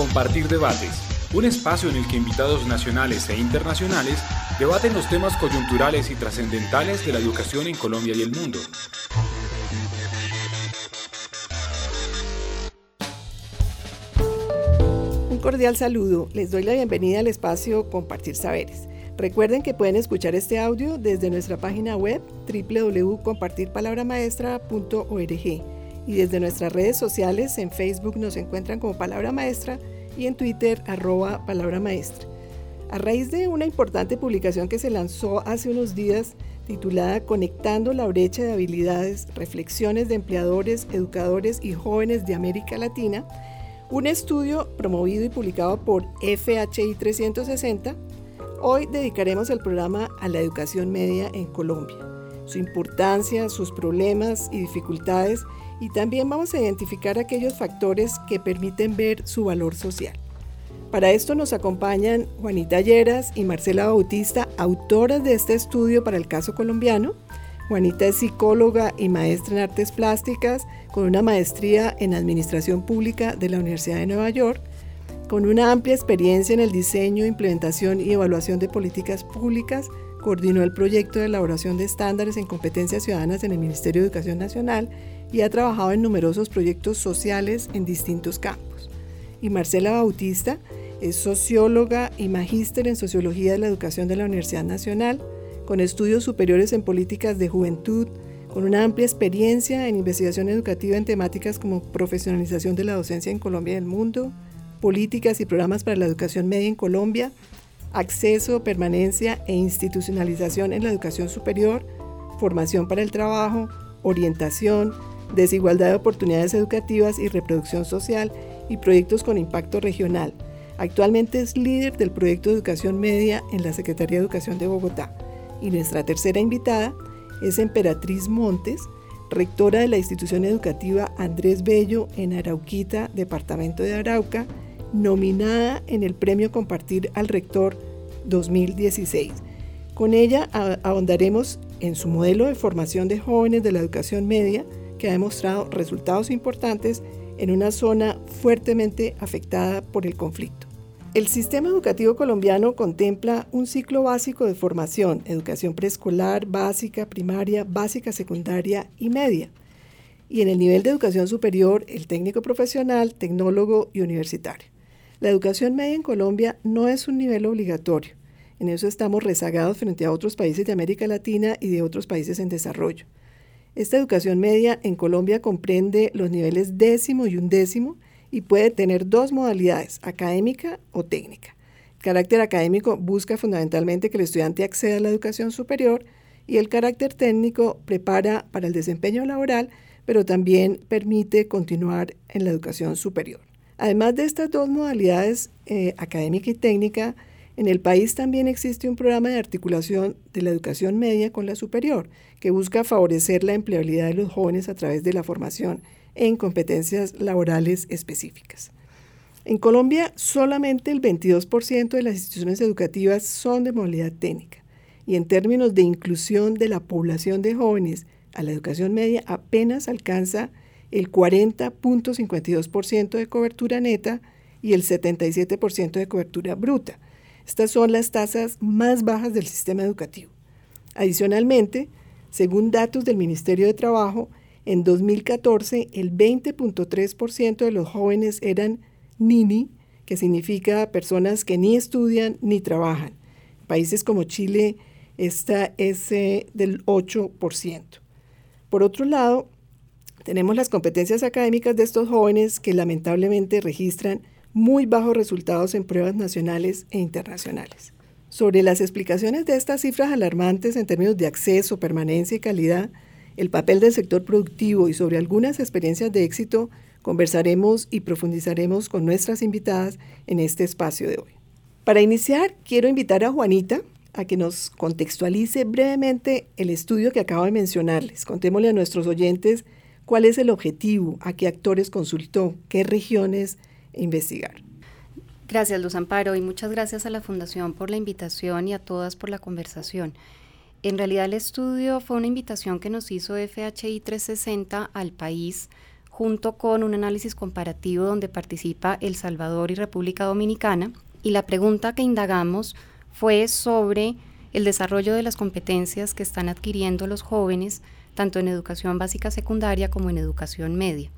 Compartir Debates, un espacio en el que invitados nacionales e internacionales debaten los temas coyunturales y trascendentales de la educación en Colombia y el mundo. Un cordial saludo. Les doy la bienvenida al espacio Compartir Saberes. Recuerden que pueden escuchar este audio desde nuestra página web www.compartirpalabramaestra.org y desde nuestras redes sociales en Facebook nos encuentran como Palabra Maestra y en Twitter arroba Palabra Maestra. A raíz de una importante publicación que se lanzó hace unos días titulada Conectando la brecha de habilidades, reflexiones de empleadores, educadores y jóvenes de América Latina, un estudio promovido y publicado por FHI 360, hoy dedicaremos el programa a la educación media en Colombia, su importancia, sus problemas y dificultades y también vamos a identificar aquellos factores que permiten ver su valor social. Para esto nos acompañan Juanita Lleras y Marcela Bautista, autoras de este estudio para el caso colombiano. Juanita es psicóloga y maestra en artes plásticas con una maestría en administración pública de la Universidad de Nueva York, con una amplia experiencia en el diseño, implementación y evaluación de políticas públicas. Coordinó el proyecto de elaboración de estándares en competencias ciudadanas en el Ministerio de Educación Nacional y ha trabajado en numerosos proyectos sociales en distintos campos. Y Marcela Bautista es socióloga y magíster en Sociología de la Educación de la Universidad Nacional, con estudios superiores en políticas de juventud, con una amplia experiencia en investigación educativa en temáticas como profesionalización de la docencia en Colombia y el mundo, políticas y programas para la educación media en Colombia, acceso, permanencia e institucionalización en la educación superior, formación para el trabajo, orientación, desigualdad de oportunidades educativas y reproducción social y proyectos con impacto regional. Actualmente es líder del proyecto de educación media en la Secretaría de Educación de Bogotá. Y nuestra tercera invitada es Emperatriz Montes, rectora de la institución educativa Andrés Bello en Arauquita, departamento de Arauca, nominada en el Premio Compartir al Rector 2016. Con ella ahondaremos en su modelo de formación de jóvenes de la educación media, que ha demostrado resultados importantes en una zona fuertemente afectada por el conflicto. El sistema educativo colombiano contempla un ciclo básico de formación, educación preescolar, básica, primaria, básica, secundaria y media. Y en el nivel de educación superior, el técnico profesional, tecnólogo y universitario. La educación media en Colombia no es un nivel obligatorio. En eso estamos rezagados frente a otros países de América Latina y de otros países en desarrollo. Esta educación media en Colombia comprende los niveles décimo y undécimo y puede tener dos modalidades, académica o técnica. El carácter académico busca fundamentalmente que el estudiante acceda a la educación superior y el carácter técnico prepara para el desempeño laboral, pero también permite continuar en la educación superior. Además de estas dos modalidades, eh, académica y técnica, en el país también existe un programa de articulación de la educación media con la superior, que busca favorecer la empleabilidad de los jóvenes a través de la formación en competencias laborales específicas. En Colombia, solamente el 22% de las instituciones educativas son de modalidad técnica y en términos de inclusión de la población de jóvenes a la educación media apenas alcanza el 40.52% de cobertura neta y el 77% de cobertura bruta. Estas son las tasas más bajas del sistema educativo. Adicionalmente, según datos del Ministerio de Trabajo, en 2014 el 20.3% de los jóvenes eran NINI, que significa personas que ni estudian ni trabajan. En países como Chile, esta es eh, del 8%. Por otro lado, tenemos las competencias académicas de estos jóvenes que lamentablemente registran muy bajos resultados en pruebas nacionales e internacionales. Sobre las explicaciones de estas cifras alarmantes en términos de acceso, permanencia y calidad, el papel del sector productivo y sobre algunas experiencias de éxito, conversaremos y profundizaremos con nuestras invitadas en este espacio de hoy. Para iniciar, quiero invitar a Juanita a que nos contextualice brevemente el estudio que acabo de mencionarles. Contémosle a nuestros oyentes cuál es el objetivo, a qué actores consultó, qué regiones investigar. Gracias, Luz Amparo, y muchas gracias a la Fundación por la invitación y a todas por la conversación. En realidad el estudio fue una invitación que nos hizo FHI 360 al país junto con un análisis comparativo donde participa El Salvador y República Dominicana. Y la pregunta que indagamos fue sobre el desarrollo de las competencias que están adquiriendo los jóvenes, tanto en educación básica secundaria como en educación media.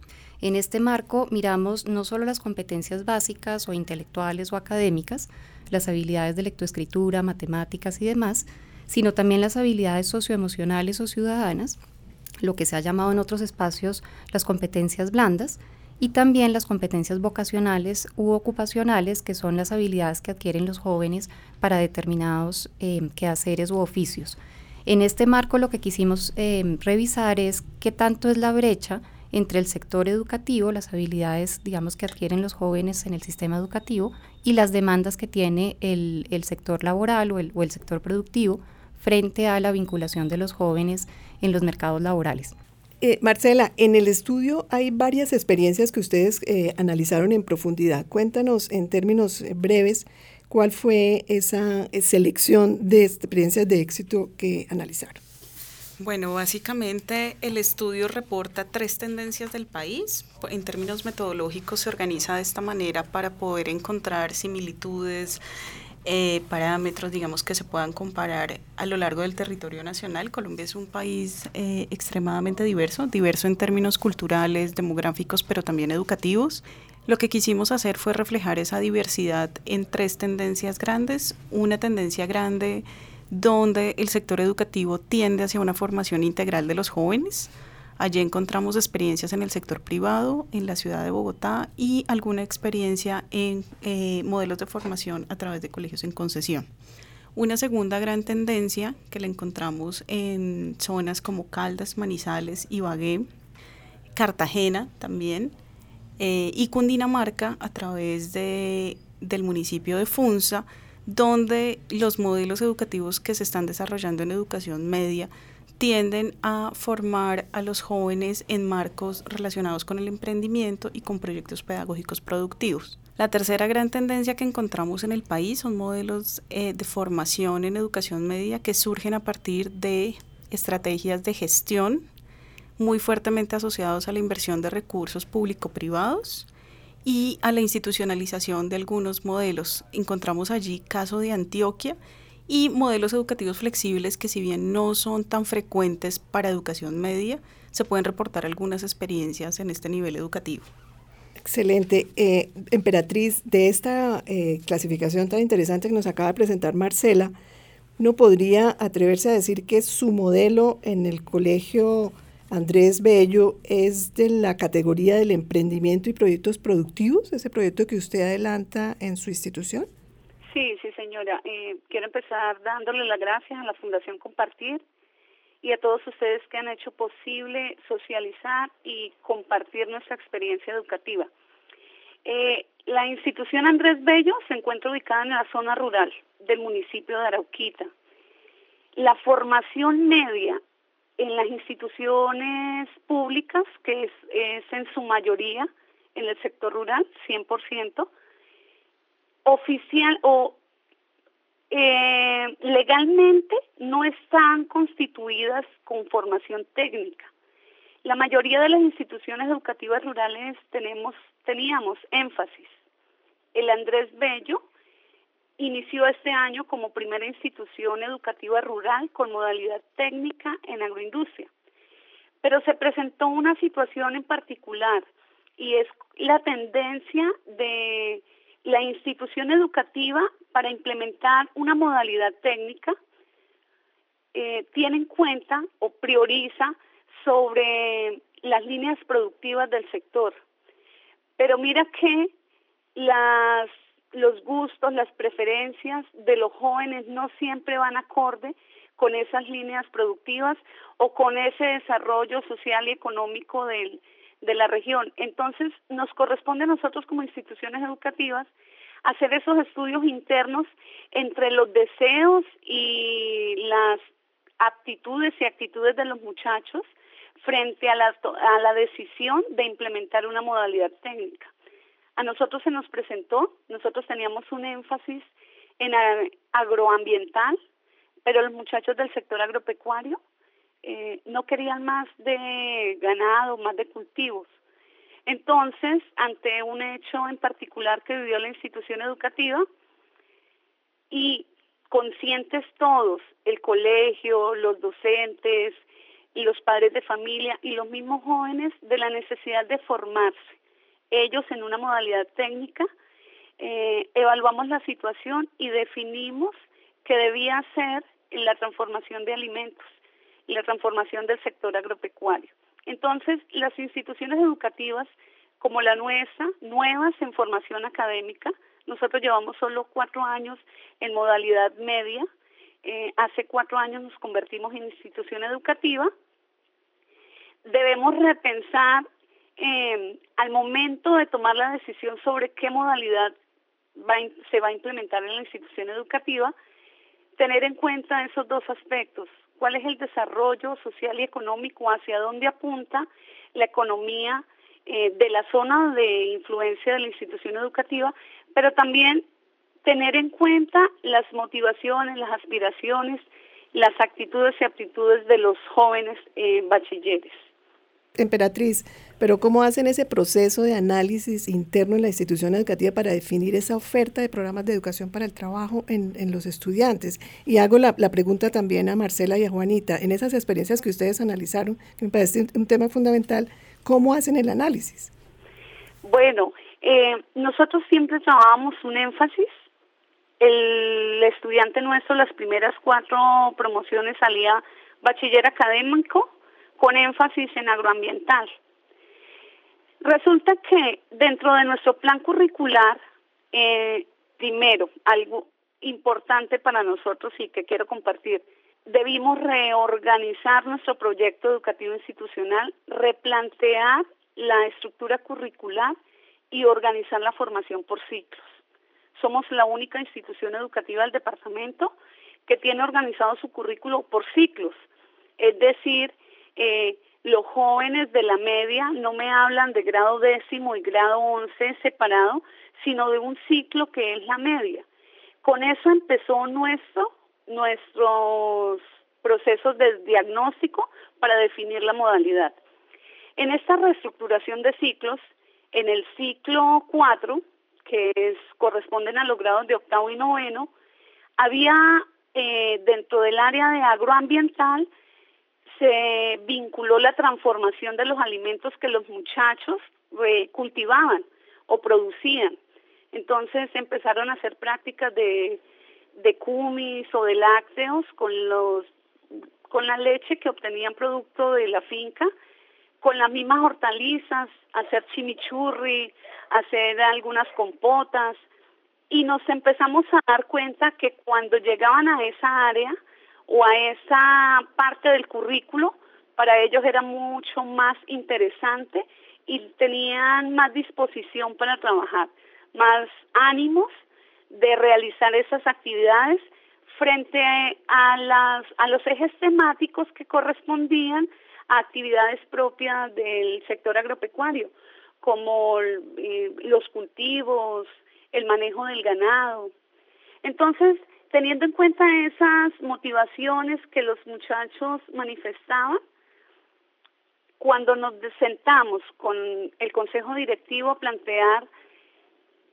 En este marco miramos no solo las competencias básicas o intelectuales o académicas, las habilidades de lectoescritura, matemáticas y demás, sino también las habilidades socioemocionales o ciudadanas, lo que se ha llamado en otros espacios las competencias blandas, y también las competencias vocacionales u ocupacionales, que son las habilidades que adquieren los jóvenes para determinados eh, quehaceres u oficios. En este marco lo que quisimos eh, revisar es qué tanto es la brecha entre el sector educativo, las habilidades, digamos, que adquieren los jóvenes en el sistema educativo y las demandas que tiene el, sector laboral o el, o el sector productivo frente a la vinculación de los jóvenes en los mercados laborales. Eh, Marcela, en el estudio hay varias experiencias que ustedes eh, analizaron en profundidad. Cuéntanos en términos eh, breves cuál fue esa selección de experiencias de éxito que analizaron. Bueno, básicamente el estudio reporta tres tendencias del país. En términos metodológicos se organiza de esta manera para poder encontrar similitudes, eh, parámetros, digamos, que se puedan comparar a lo largo del territorio nacional. Colombia es un país eh, extremadamente diverso, diverso en términos culturales, demográficos, pero también educativos. Lo que quisimos hacer fue reflejar esa diversidad en tres tendencias grandes. Una tendencia grande donde el sector educativo tiende hacia una formación integral de los jóvenes. Allí encontramos experiencias en el sector privado, en la ciudad de Bogotá y alguna experiencia en eh, modelos de formación a través de colegios en concesión. Una segunda gran tendencia que la encontramos en zonas como Caldas, Manizales, Ibagué, Cartagena también, eh, y Cundinamarca a través de, del municipio de Funza, donde los modelos educativos que se están desarrollando en educación media tienden a formar a los jóvenes en marcos relacionados con el emprendimiento y con proyectos pedagógicos productivos. La tercera gran tendencia que encontramos en el país son modelos eh, de formación en educación media que surgen a partir de estrategias de gestión muy fuertemente asociados a la inversión de recursos público-privados y a la institucionalización de algunos modelos. Encontramos allí caso de Antioquia y modelos educativos flexibles que si bien no son tan frecuentes para educación media, se pueden reportar algunas experiencias en este nivel educativo. Excelente. Eh, Emperatriz, de esta eh, clasificación tan interesante que nos acaba de presentar Marcela, ¿no podría atreverse a decir que su modelo en el colegio Andrés Bello es de la categoría del emprendimiento y proyectos productivos, ese proyecto que usted adelanta en su institución. Sí, sí, señora. Eh, quiero empezar dándole las gracias a la Fundación Compartir y a todos ustedes que han hecho posible socializar y compartir nuestra experiencia educativa. Eh, la institución Andrés Bello se encuentra ubicada en la zona rural del municipio de Arauquita. La formación media en las instituciones públicas, que es, en su mayoría en el sector rural, 100%, oficial o eh, legalmente no están constituidas con formación técnica. La mayoría de las instituciones educativas rurales tenemos, teníamos énfasis. El Andrés Bello inició este año como primera institución educativa rural con modalidad técnica en agroindustria. Pero se presentó una situación en particular y es la tendencia de la institución educativa para implementar una modalidad técnica eh, tiene en cuenta o prioriza sobre las líneas productivas del sector. Pero mira que las los gustos, las preferencias de los jóvenes no siempre van acorde con esas líneas productivas o con ese desarrollo social y económico del, de la región. Entonces, nos corresponde a nosotros como instituciones educativas hacer esos estudios internos entre los deseos y las aptitudes y actitudes de los muchachos frente a la, a la decisión de implementar una modalidad técnica. A nosotros se nos presentó, nosotros teníamos un énfasis en agroambiental, pero los muchachos del sector agropecuario eh, no querían más de ganado, más de cultivos. Entonces, ante un hecho en particular que vivió la institución educativa y conscientes todos, el colegio, los docentes, y los padres de familia y los mismos jóvenes de la necesidad de formarse. Ellos en una modalidad técnica eh, evaluamos la situación y definimos que debía ser la transformación de alimentos y la transformación del sector agropecuario. Entonces, las instituciones educativas como la nuestra, nuevas en formación académica, nosotros llevamos solo cuatro años en modalidad media, eh, hace cuatro años nos convertimos en institución educativa, debemos repensar eh, al momento de tomar la decisión sobre qué modalidad se va a implementar en la institución educativa, tener en cuenta esos dos aspectos, cuál es el desarrollo social y económico, hacia dónde apunta la economía eh, de la zona de influencia de la institución educativa, pero también tener en cuenta las motivaciones, las aspiraciones, las actitudes y aptitudes de los jóvenes eh, bachilleres. Emperatriz, pero ¿cómo hacen ese proceso de análisis interno en la institución educativa para definir esa oferta de programas de educación para el trabajo en, los estudiantes? Y hago la, pregunta también a Marcela y a Juanita, en esas experiencias que ustedes analizaron, que me parece un, tema fundamental, ¿cómo hacen el análisis? Bueno, eh, nosotros siempre trabajamos un énfasis. El estudiante nuestro, las primeras cuatro promociones salía bachiller académico, con énfasis en agroambiental. Resulta que dentro de nuestro plan curricular, eh, primero, algo importante para nosotros y que quiero compartir, debimos reorganizar nuestro proyecto educativo institucional, replantear la estructura curricular y organizar la formación por ciclos. Somos la única institución educativa del departamento que tiene organizado su currículo por ciclos, es decir, eh, los jóvenes de la media no me hablan de grado décimo y grado once separado, sino de un ciclo que es la media. Con eso empezó nuestro, nuestros procesos de diagnóstico para definir la modalidad. En esta reestructuración de ciclos, en el ciclo 4, que es, corresponden a los grados de octavo y noveno, había eh, dentro del área de agroambiental se vinculó la transformación de los alimentos que los muchachos eh, cultivaban o producían. Entonces empezaron a hacer prácticas de, de cumis o de lácteos con los con la leche que obtenían producto de la finca, con las mismas hortalizas, hacer chimichurri, hacer algunas compotas y nos empezamos a dar cuenta que cuando llegaban a esa área o a esa parte del currículo, para ellos era mucho más interesante y tenían más disposición para trabajar, más ánimos de realizar esas actividades frente a, las, a los ejes temáticos que correspondían a actividades propias del sector agropecuario, como eh, los cultivos, el manejo del ganado. Entonces, teniendo en cuenta esas motivaciones que los muchachos manifestaban, cuando nos sentamos con el consejo directivo a plantear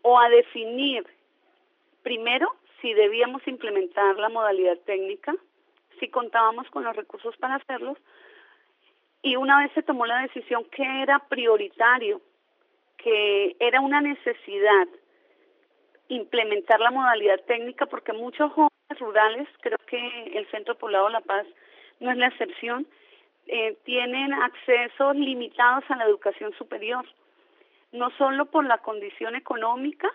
o a definir primero si debíamos implementar la modalidad técnica, si contábamos con los recursos para hacerlos, y una vez se tomó la decisión que era prioritario, que era una necesidad implementar la modalidad técnica porque muchos jóvenes rurales, creo que el Centro Poblado La Paz no es la excepción, eh, tienen accesos limitados a la educación superior, no solo por la condición económica,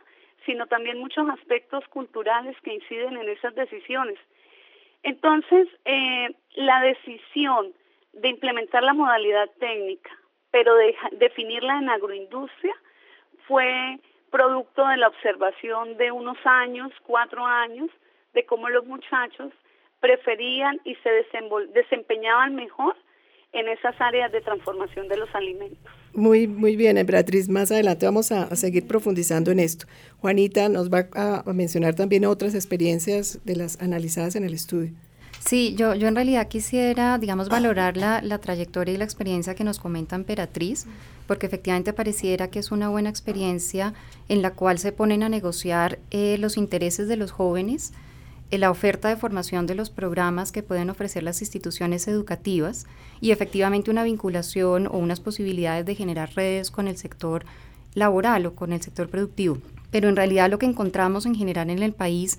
sino también muchos aspectos culturales que inciden en esas decisiones. Entonces, eh, la decisión de implementar la modalidad técnica, pero de definirla en agroindustria, fue producto de la observación de unos años, cuatro años, de cómo los muchachos preferían y se desempeñaban mejor en esas áreas de transformación de los alimentos. Muy, muy bien, Emperatriz. Más adelante vamos a, seguir profundizando en esto. Juanita nos va a, mencionar también otras experiencias de las analizadas en el estudio. Sí, yo, yo en realidad quisiera, digamos, valorar la, la trayectoria y la experiencia que nos comenta Emperatriz, porque efectivamente pareciera que es una buena experiencia en la cual se ponen a negociar eh, los intereses de los jóvenes, eh, la oferta de formación de los programas que pueden ofrecer las instituciones educativas y efectivamente una vinculación o unas posibilidades de generar redes con el sector laboral o con el sector productivo. Pero en realidad lo que encontramos en general en el país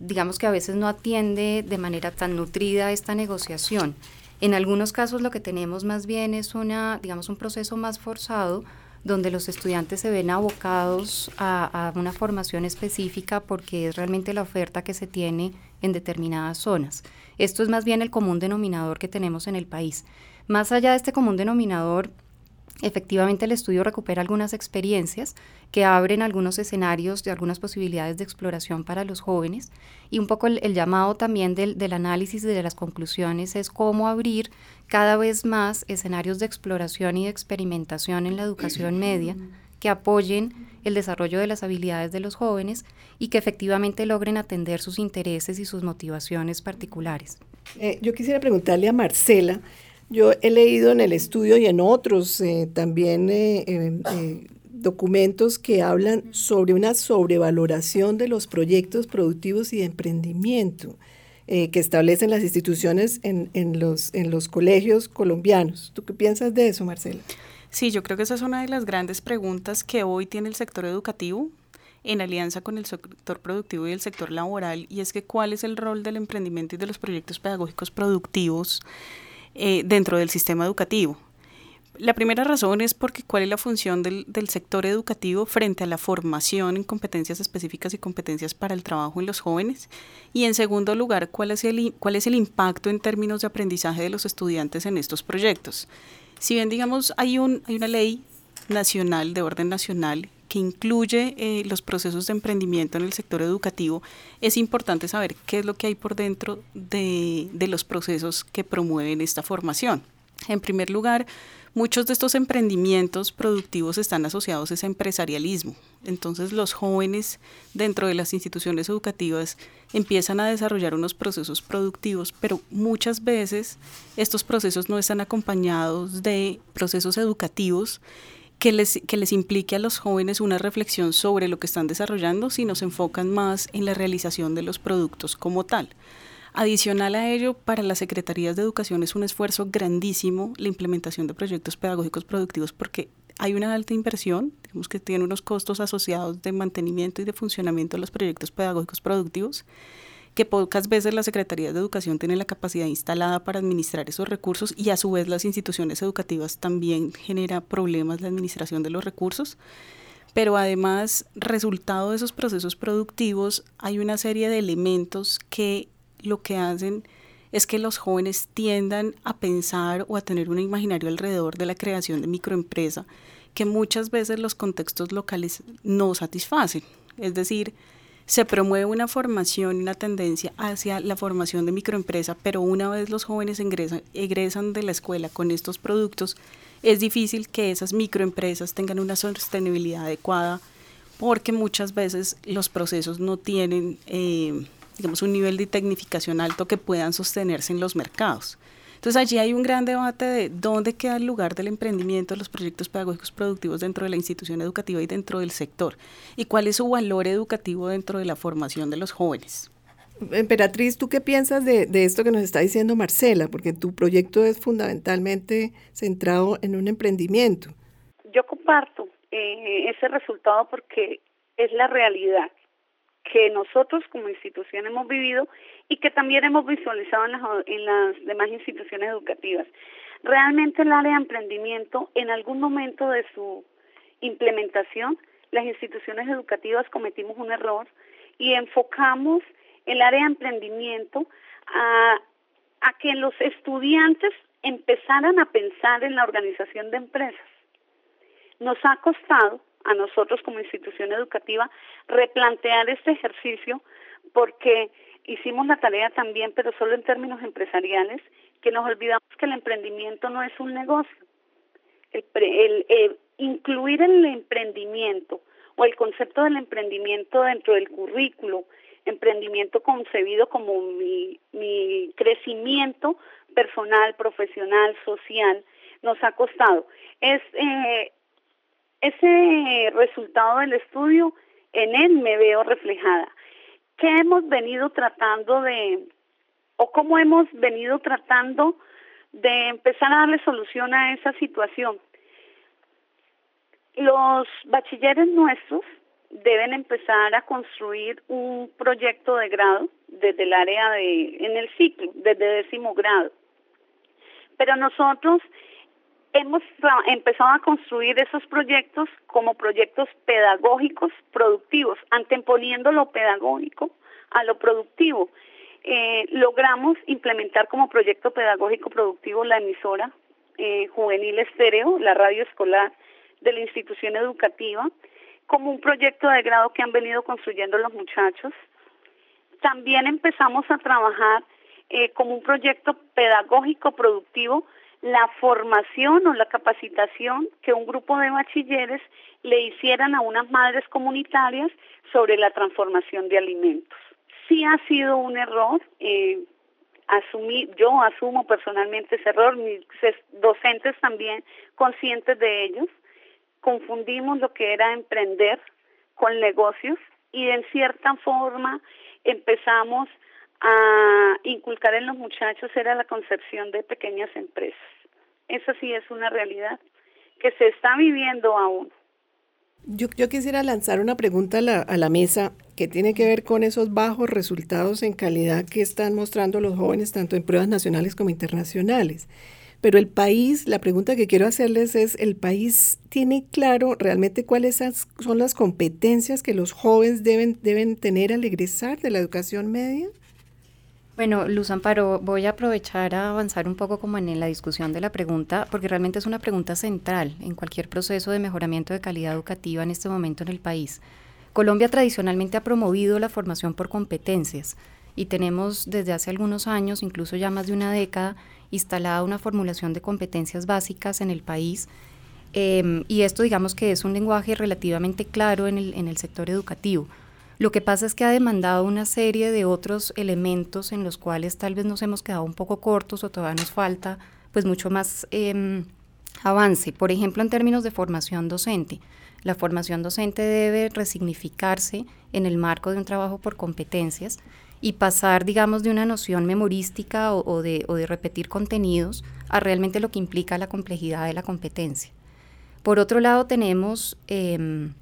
digamos que a veces no atiende de manera tan nutrida esta negociación. En algunos casos lo que tenemos más bien es una, digamos, un proceso más forzado donde los estudiantes se ven abocados a, a, una formación específica porque es realmente la oferta que se tiene en determinadas zonas. Esto es más bien el común denominador que tenemos en el país. Más allá de este común denominador, Efectivamente, el estudio recupera algunas experiencias que abren algunos escenarios de algunas posibilidades de exploración para los jóvenes y un poco el, llamado también del, del, análisis y de las conclusiones es cómo abrir cada vez más escenarios de exploración y de experimentación en la educación media que apoyen el desarrollo de las habilidades de los jóvenes y que efectivamente logren atender sus intereses y sus motivaciones particulares. Eh, yo quisiera preguntarle a Marcela, yo he leído en el estudio y en otros eh, también eh, eh, documentos que hablan sobre una sobrevaloración de los proyectos productivos y de emprendimiento que establecen las instituciones en, en, los, en los colegios colombianos. ¿Tú qué piensas de eso, Marcela? Sí, yo creo que esa es una de las grandes preguntas que hoy tiene el sector educativo en alianza con el sector productivo y el sector laboral, y es que cuál es el rol del emprendimiento y de los proyectos pedagógicos productivos eh, dentro del sistema educativo. La primera razón es porque cuál es la función del, del, sector educativo frente a la formación en competencias específicas y competencias para el trabajo en los jóvenes. Y en segundo lugar, cuál es el, cuál es el impacto en términos de aprendizaje de los estudiantes en estos proyectos. Si bien, digamos, hay, un, hay una ley nacional, de orden nacional, que incluye eh, los procesos de emprendimiento en el sector educativo, es importante saber qué es lo que hay por dentro de, de los procesos que promueven esta formación. En primer lugar, muchos de estos emprendimientos productivos están asociados a ese empresarialismo. Entonces los jóvenes dentro de las instituciones educativas empiezan a desarrollar unos procesos productivos, pero muchas veces estos procesos no están acompañados de procesos educativos que les, que les implique a los jóvenes una reflexión sobre lo que están desarrollando, sino se enfocan más en la realización de los productos como tal. Adicional a ello, para las secretarías de educación es un esfuerzo grandísimo la implementación de proyectos pedagógicos productivos porque hay una alta inversión, digamos que tiene unos costos asociados de mantenimiento y de funcionamiento de los proyectos pedagógicos productivos que pocas veces la Secretaría de Educación tiene la capacidad instalada para administrar esos recursos y a su vez las instituciones educativas también genera problemas la administración de los recursos. Pero además, resultado de esos procesos productivos, hay una serie de elementos que lo que hacen es que los jóvenes tiendan a pensar o a tener un imaginario alrededor de la creación de microempresa que muchas veces los contextos locales no satisfacen. Es decir, se promueve una formación una tendencia hacia la formación de microempresa, pero una vez los jóvenes egresan de la escuela con estos productos, es difícil que esas microempresas tengan una sostenibilidad adecuada porque muchas veces los procesos no tienen, eh, digamos, un nivel de tecnificación alto que puedan sostenerse en los mercados. Entonces allí hay un gran debate de dónde queda el lugar del emprendimiento, los proyectos pedagógicos productivos dentro de la institución educativa y dentro del sector, y cuál es su valor educativo dentro de la formación de los jóvenes. Emperatriz, ¿tú qué piensas de, esto que nos está diciendo Marcela? Porque tu proyecto es fundamentalmente centrado en un emprendimiento. Yo comparto eh, ese resultado porque es la realidad que nosotros como institución hemos vivido y que también hemos visualizado en las, en las demás instituciones educativas. Realmente el área de emprendimiento, en algún momento de su implementación, las instituciones educativas cometimos un error y enfocamos el área de emprendimiento a, a que los estudiantes empezaran a pensar en la organización de empresas. Nos ha costado a nosotros como institución educativa replantear este ejercicio porque hicimos la tarea también, pero solo en términos empresariales, que nos olvidamos que el emprendimiento no es un negocio. El, incluir el emprendimiento o el concepto del emprendimiento dentro del currículo emprendimiento concebido como mi, mi crecimiento personal, profesional, social, nos ha costado. Es eh, ese resultado del estudio, en él me veo reflejada. ¿Qué hemos venido tratando de, o cómo hemos venido tratando de empezar a darle solución a esa situación? Los bachilleres nuestros deben empezar a construir un proyecto de grado desde el área de, en el ciclo, desde décimo grado. Pero nosotros hemos empezado a construir esos proyectos como proyectos pedagógicos productivos, anteponiendo lo pedagógico a lo productivo. Eh, logramos implementar como proyecto pedagógico productivo la emisora eh, juvenil estéreo, la radio escolar de la institución educativa, como un proyecto de grado que han venido construyendo los muchachos. También empezamos a trabajar eh, como un proyecto pedagógico productivo la formación o la capacitación que un grupo de bachilleres le hicieran a unas madres comunitarias sobre la transformación de alimentos. Sí ha sido un error, eh, yo asumo personalmente ese error, mis docentes también conscientes de ellos, confundimos lo que era emprender con negocios y en cierta forma empezamos a inculcar en los muchachos era la concepción de pequeñas empresas. Esa sí es una realidad que se está viviendo aún. Yo, quisiera lanzar una pregunta a la, a la mesa que tiene que ver con esos bajos resultados en calidad que están mostrando los jóvenes tanto en pruebas nacionales como internacionales. Pero el país, la pregunta que quiero hacerles es, ¿el país tiene claro realmente cuáles son las competencias que los jóvenes deben, deben tener al egresar de la educación media? Bueno, Luz Amparo, voy a aprovechar a avanzar un poco como en la discusión de la pregunta, porque realmente es una pregunta central en cualquier proceso de mejoramiento de calidad educativa en este momento en el país. Colombia tradicionalmente ha promovido la formación por competencias y tenemos desde hace algunos años, incluso ya más de una década, instalada una formulación de competencias básicas en el país. Em, y esto digamos que es un lenguaje relativamente claro en el, en el sector educativo. Lo que pasa es que ha demandado una serie de otros elementos en los cuales tal vez nos hemos quedado un poco cortos o todavía nos falta pues mucho más em, avance. Por ejemplo, en términos de formación docente. La formación docente debe resignificarse en el marco de un trabajo por competencias y pasar, digamos, de una noción memorística o, de, o de repetir contenidos a realmente lo que implica la complejidad de la competencia. Por otro lado, tenemos em,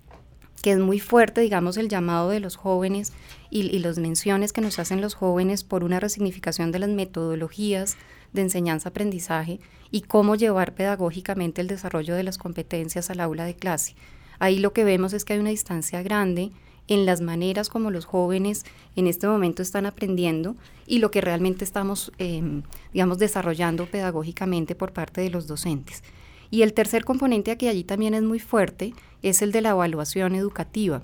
que es muy fuerte, digamos, el llamado de los jóvenes y, y las menciones que nos hacen los jóvenes por una resignificación de las metodologías de enseñanza-aprendizaje y cómo llevar pedagógicamente el desarrollo de las competencias al aula de clase. Ahí lo que vemos es que hay una distancia grande en las maneras como los jóvenes en este momento están aprendiendo y lo que realmente estamos, em, digamos, desarrollando pedagógicamente por parte de los docentes. Y el tercer componente aquí allí también es muy fuerte, es el de la evaluación educativa.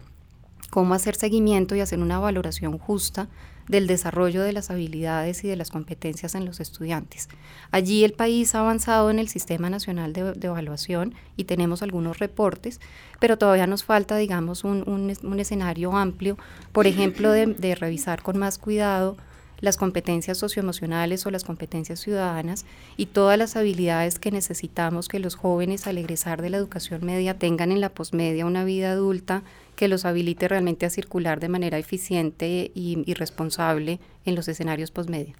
Cómo hacer seguimiento y hacer una valoración justa del desarrollo de las habilidades y de las competencias en los estudiantes. Allí el país ha avanzado en el Sistema Nacional de, Evaluación y tenemos algunos reportes, pero todavía nos falta, digamos, un, un, escenario amplio, por ejemplo, de revisar con más cuidado las competencias socioemocionales o las competencias ciudadanas y todas las habilidades que necesitamos que los jóvenes al egresar de la educación media tengan en la posmedia una vida adulta que los habilite realmente a circular de manera eficiente y, responsable en los escenarios posmedia.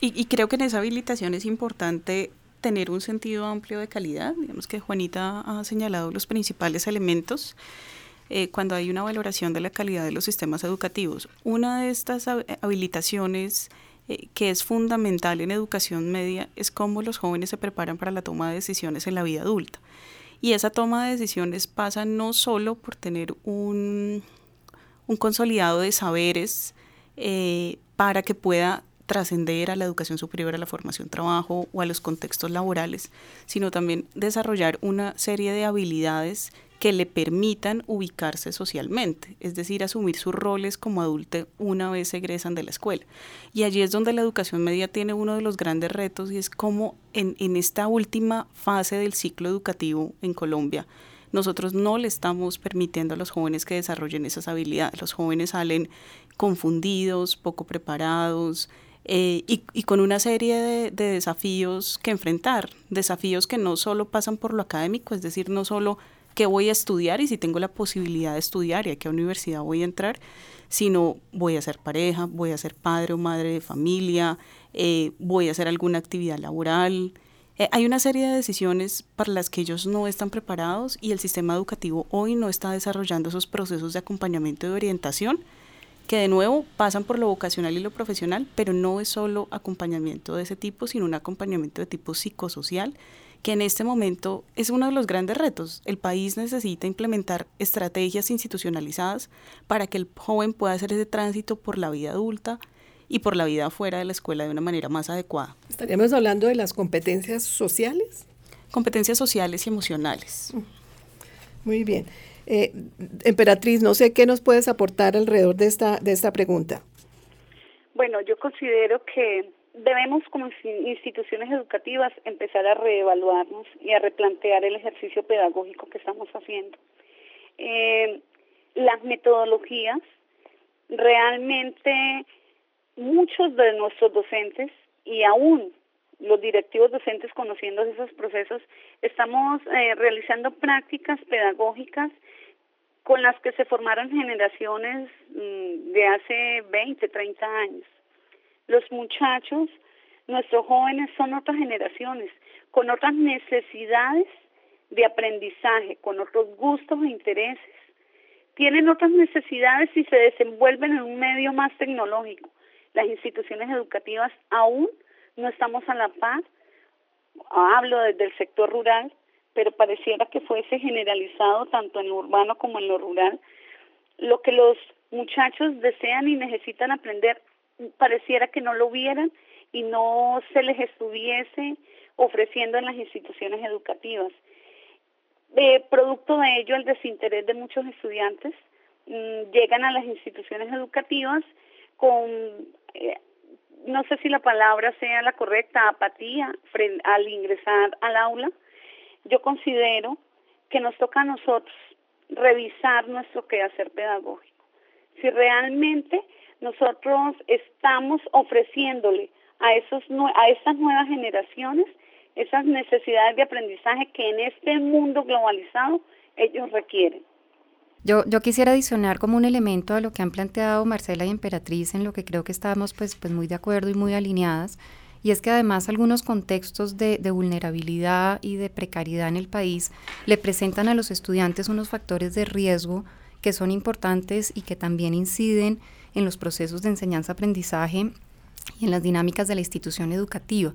Y, y creo que en esa habilitación es importante tener un sentido amplio de calidad. Digamos que Juanita ha señalado los principales elementos. Eh, cuando hay una valoración de la calidad de los sistemas educativos. Una de estas habilitaciones eh, que es fundamental en educación media es cómo los jóvenes se preparan para la toma de decisiones en la vida adulta. Y esa toma de decisiones pasa no solo por tener un, un consolidado de saberes eh, para que pueda trascender a la educación superior, a la formación trabajo o a los contextos laborales, sino también desarrollar una serie de habilidades que le permitan ubicarse socialmente, es decir, asumir sus roles como adulto una vez egresan de la escuela. Y allí es donde la educación media tiene uno de los grandes retos y es cómo en, en esta última fase del ciclo educativo en Colombia, nosotros no le estamos permitiendo a los jóvenes que desarrollen esas habilidades. Los jóvenes salen confundidos, poco preparados, eh, y, con una serie de, desafíos que enfrentar, desafíos que no solo pasan por lo académico, es decir, no solo qué voy a estudiar y si tengo la posibilidad de estudiar y a qué universidad voy a entrar, sino voy a ser pareja, voy a ser padre o madre de familia, eh, voy a hacer alguna actividad laboral. Eh, hay una serie de decisiones para las que ellos no están preparados y el sistema educativo hoy no está desarrollando esos procesos de acompañamiento y de orientación que de nuevo pasan por lo vocacional y lo profesional, pero no es solo acompañamiento de ese tipo, sino un acompañamiento de tipo psicosocial, que en este momento es uno de los grandes retos. El país necesita implementar estrategias institucionalizadas para que el joven pueda hacer ese tránsito por la vida adulta y por la vida fuera de la escuela de una manera más adecuada. ¿Estaríamos hablando de las competencias sociales? Competencias sociales y emocionales. Muy bien. Eh, Emperatriz, no sé qué nos puedes aportar alrededor de esta, de esta pregunta. Bueno, yo considero que debemos como instituciones educativas empezar a reevaluarnos y a replantear el ejercicio pedagógico que estamos haciendo. Eh, las metodologías, realmente muchos de nuestros docentes y aún los directivos docentes conociendo esos procesos, estamos eh, realizando prácticas pedagógicas con las que se formaron generaciones mm, de hace 20, 30 años. Los muchachos, nuestros jóvenes son otras generaciones, con otras necesidades de aprendizaje, con otros gustos e intereses. Tienen otras necesidades y se desenvuelven en un medio más tecnológico. Las instituciones educativas aún no estamos a la par. Hablo desde el sector rural, pero pareciera que fuese generalizado tanto en lo urbano como en lo rural. Lo que los muchachos desean y necesitan aprender pareciera que no lo vieran y no se les estuviese ofreciendo en las instituciones educativas. De producto de ello, el desinterés de muchos estudiantes mm, llegan a las instituciones educativas con, eh, no sé si la palabra sea la correcta, apatía al ingresar al aula, yo considero que nos toca a nosotros revisar nuestro quehacer pedagógico. Si realmente nosotros estamos ofreciéndole a, esos, a estas nuevas generaciones esas necesidades de aprendizaje que en este mundo globalizado ellos requieren. Yo, yo, quisiera adicionar como un elemento a lo que han planteado Marcela y Emperatriz, en lo que creo que estamos pues, pues muy de acuerdo y muy alineadas, y es que además algunos contextos de, vulnerabilidad y de precariedad en el país le presentan a los estudiantes unos factores de riesgo que son importantes y que también inciden en los procesos de enseñanza-aprendizaje y en las dinámicas de la institución educativa.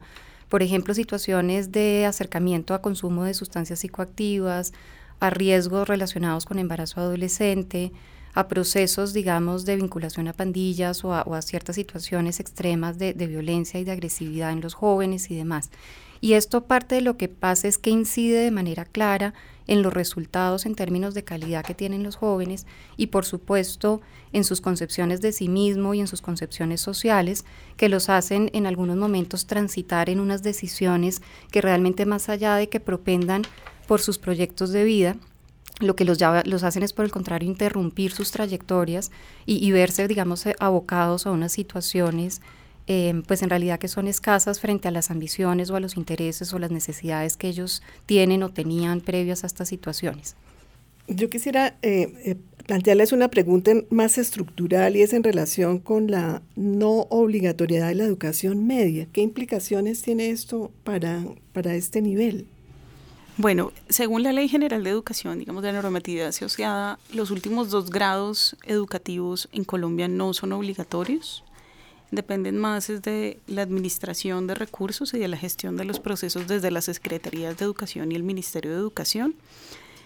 Por ejemplo, situaciones de acercamiento a consumo de sustancias psicoactivas, a riesgos relacionados con embarazo adolescente, a procesos, digamos, de vinculación a pandillas o a, ciertas situaciones extremas de, violencia y de agresividad en los jóvenes y demás. Y esto parte de lo que pasa es que incide de manera clara en los resultados en términos de calidad que tienen los jóvenes y por supuesto en sus concepciones de sí mismo y en sus concepciones sociales que los hacen en algunos momentos transitar en unas decisiones que realmente más allá de que propendan por sus proyectos de vida, lo que los, los hacen es por el contrario interrumpir sus trayectorias y, verse, digamos, abocados a unas situaciones, em, pues en realidad que son escasas frente a las ambiciones o a los intereses o las necesidades que ellos tienen o tenían previas a estas situaciones. Yo quisiera eh, eh, plantearles una pregunta más estructural y es en relación con la no obligatoriedad de la educación media. ¿Qué implicaciones tiene esto para, para este nivel? Bueno, según la Ley General de Educación, digamos, de la normatividad asociada, los últimos dos grados educativos en Colombia no son obligatorios. Dependen más de la administración de recursos y de la gestión de los procesos desde las Secretarías de Educación y el Ministerio de Educación.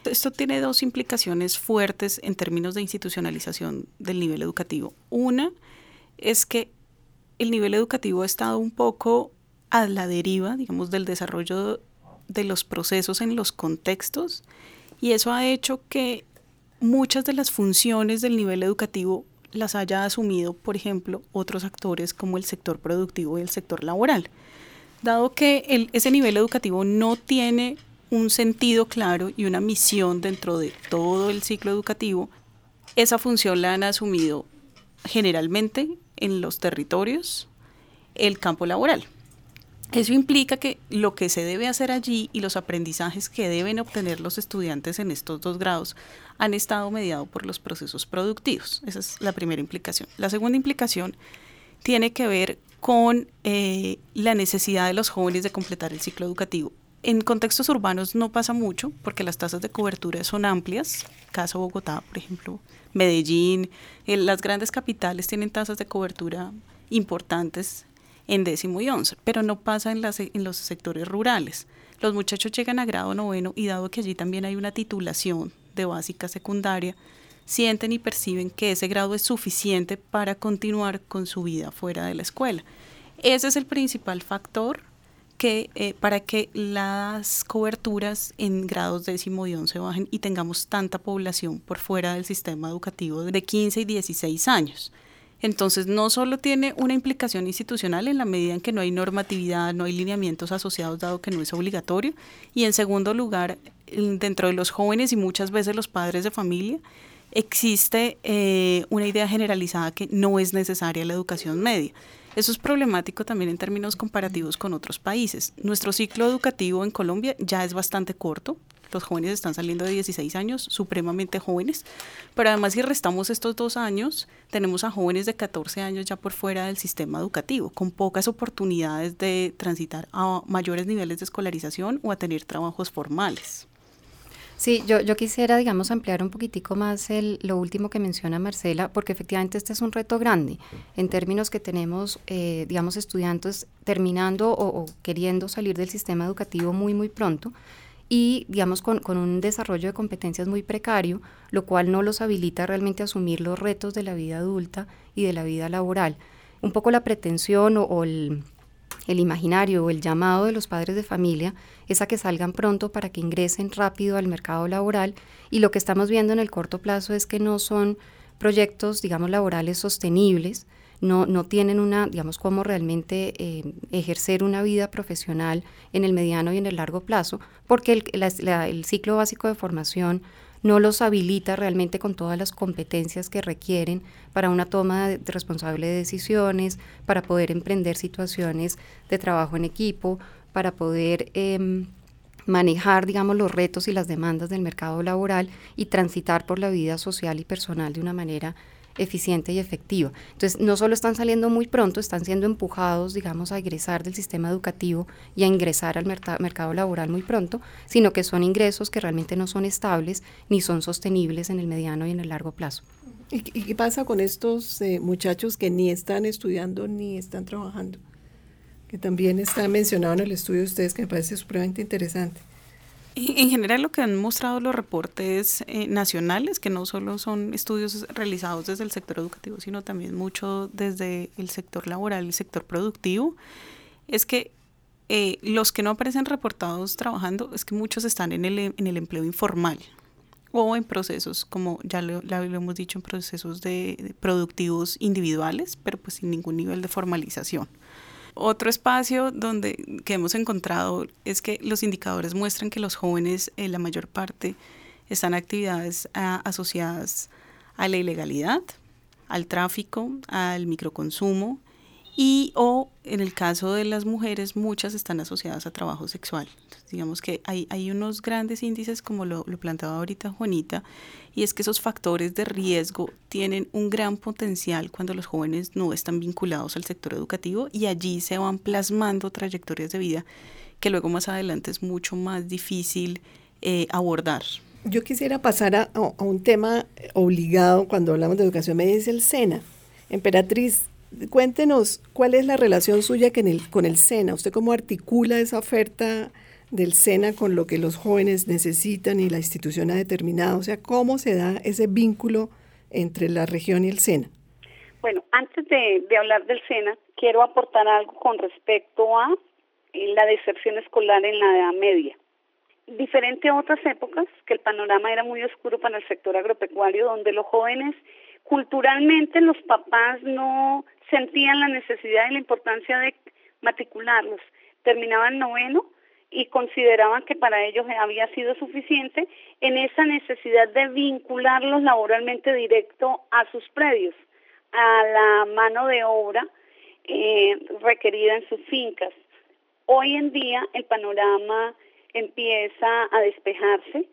Esto tiene dos implicaciones fuertes en términos de institucionalización del nivel educativo. Una es que el nivel educativo ha estado un poco a la deriva, digamos, del desarrollo de los procesos en los contextos y eso ha hecho que muchas de las funciones del nivel educativo las haya asumido, por ejemplo, otros actores como el sector productivo y el sector laboral. Dado que ese nivel educativo no tiene un sentido claro y una misión dentro de todo el ciclo educativo, esa función la han asumido generalmente en los territorios el campo laboral. Eso implica que lo que se debe hacer allí y los aprendizajes que deben obtener los estudiantes en estos dos grados han estado mediados por los procesos productivos. Esa es la primera implicación. La segunda implicación tiene que ver con eh, la necesidad de los jóvenes de completar el ciclo educativo. En contextos urbanos no pasa mucho porque las tasas de cobertura son amplias. Caso Bogotá, por ejemplo, Medellín, las grandes capitales tienen tasas de cobertura importantes en décimo y once, pero no pasa en, los sectores rurales. Los muchachos llegan a grado noveno y dado que allí también hay una titulación de básica secundaria, sienten y perciben que ese grado es suficiente para continuar con su vida fuera de la escuela. Ese es el principal factor que eh, para que las coberturas en grados décimo y once bajen y tengamos tanta población por fuera del sistema educativo de 15 y 16 años. Entonces, no solo tiene una implicación institucional en la medida en que no hay normatividad, no hay lineamientos asociados, dado que no es obligatorio, y en segundo lugar, dentro de los jóvenes y muchas veces los padres de familia, existe eh, una idea generalizada que no es necesaria la educación media. Eso es problemático también en términos comparativos con otros países. Nuestro ciclo educativo en Colombia ya es bastante corto. Los jóvenes están saliendo de 16 años, supremamente jóvenes. Pero además si restamos estos dos años, tenemos a jóvenes de 14 años ya por fuera del sistema educativo, con pocas oportunidades de transitar a mayores niveles de escolarización o a tener trabajos formales. Sí, yo, yo quisiera, digamos, ampliar un poquitico más el, lo último que menciona Marcela, porque efectivamente este es un reto grande en términos que tenemos, eh, digamos, estudiantes terminando o, queriendo salir del sistema educativo muy, muy pronto y, digamos, con, con, un desarrollo de competencias muy precario, lo cual no los habilita realmente a asumir los retos de la vida adulta y de la vida laboral. Un poco la pretensión o el el imaginario o el llamado de los padres de familia es a que salgan pronto para que ingresen rápido al mercado laboral y lo que estamos viendo en el corto plazo es que no son proyectos, digamos, laborales sostenibles, no, no tienen una, digamos, cómo realmente eh, ejercer una vida profesional en el mediano y en el largo plazo, porque el, el ciclo básico de formación no los habilita realmente con todas las competencias que requieren para una toma de, responsable de decisiones, para poder emprender situaciones de trabajo en equipo, para poder em, manejar, digamos, los retos y las demandas del mercado laboral y transitar por la vida social y personal de una manera eficiente y efectiva. Entonces, no solo están saliendo muy pronto, están siendo empujados, digamos, a egresar del sistema educativo y a ingresar al mercado laboral muy pronto, sino que son ingresos que realmente no son estables ni son sostenibles en el mediano y en el largo plazo. ¿Y, qué pasa con estos eh, muchachos que ni están estudiando ni están trabajando? Que también está mencionado en el estudio de ustedes, que me parece supremamente interesante. En general lo que han mostrado los reportes eh, nacionales, que no solo son estudios realizados desde el sector educativo, sino también mucho desde el sector laboral y sector productivo, es que eh, los que no aparecen reportados trabajando es que muchos están en el, en el empleo informal o en procesos, como ya lo, hemos dicho, en procesos de productivos individuales, pero pues sin ningún nivel de formalización. Otro espacio donde que hemos encontrado es que los indicadores muestran que los jóvenes, en la mayor parte, están actividades asociadas a la ilegalidad, al tráfico, al microconsumo y o en el caso de las mujeres muchas están asociadas a trabajo sexual. digamos que hay, hay unos grandes índices como lo, lo planteaba ahorita Juanita y es que esos factores de riesgo tienen un gran potencial cuando los jóvenes no están vinculados al sector educativo y allí se van plasmando trayectorias de vida que luego más adelante es mucho más difícil eh, abordar. Yo quisiera pasar a, a, un tema obligado cuando hablamos de educación media, es el SENA. Emperatriz, cuéntenos cuál es la relación suya con el, con el SENA. ¿Usted cómo articula esa oferta del SENA con lo que los jóvenes necesitan y la institución ha determinado? O sea, ¿cómo se da ese vínculo entre la región y el SENA? Bueno, antes de, hablar del SENA, quiero aportar algo con respecto a eh, la deserción escolar en la Edad Media. Diferente a otras épocas, que el panorama era muy oscuro para el sector agropecuario, donde los jóvenes, culturalmente los papás no sentían la necesidad y la importancia de matricularlos. Terminaban noveno y consideraban que para ellos había sido suficiente en esa necesidad de vincularlos laboralmente directo a sus predios, a la mano de obra eh, requerida en sus fincas. Hoy en día el panorama empieza a despejarse.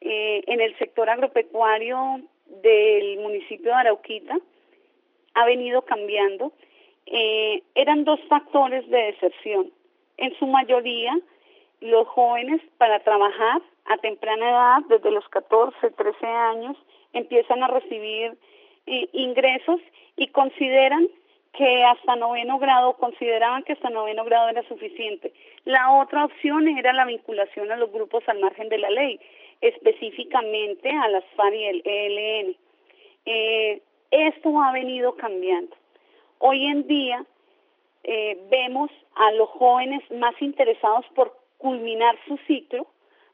Eh, en el sector agropecuario del municipio de Arauquita ha venido cambiando. Eh, eran dos factores de deserción. En su mayoría, los jóvenes para trabajar a temprana edad, desde los 14, 13 años, empiezan a recibir eh, ingresos y consideran que hasta noveno grado, consideraban que hasta noveno grado era suficiente. La otra opción era la vinculación a los grupos al margen de la ley, específicamente a las FARC y el ELN. Eh, esto ha venido cambiando. Hoy en día eh, vemos a los jóvenes más interesados por culminar su ciclo,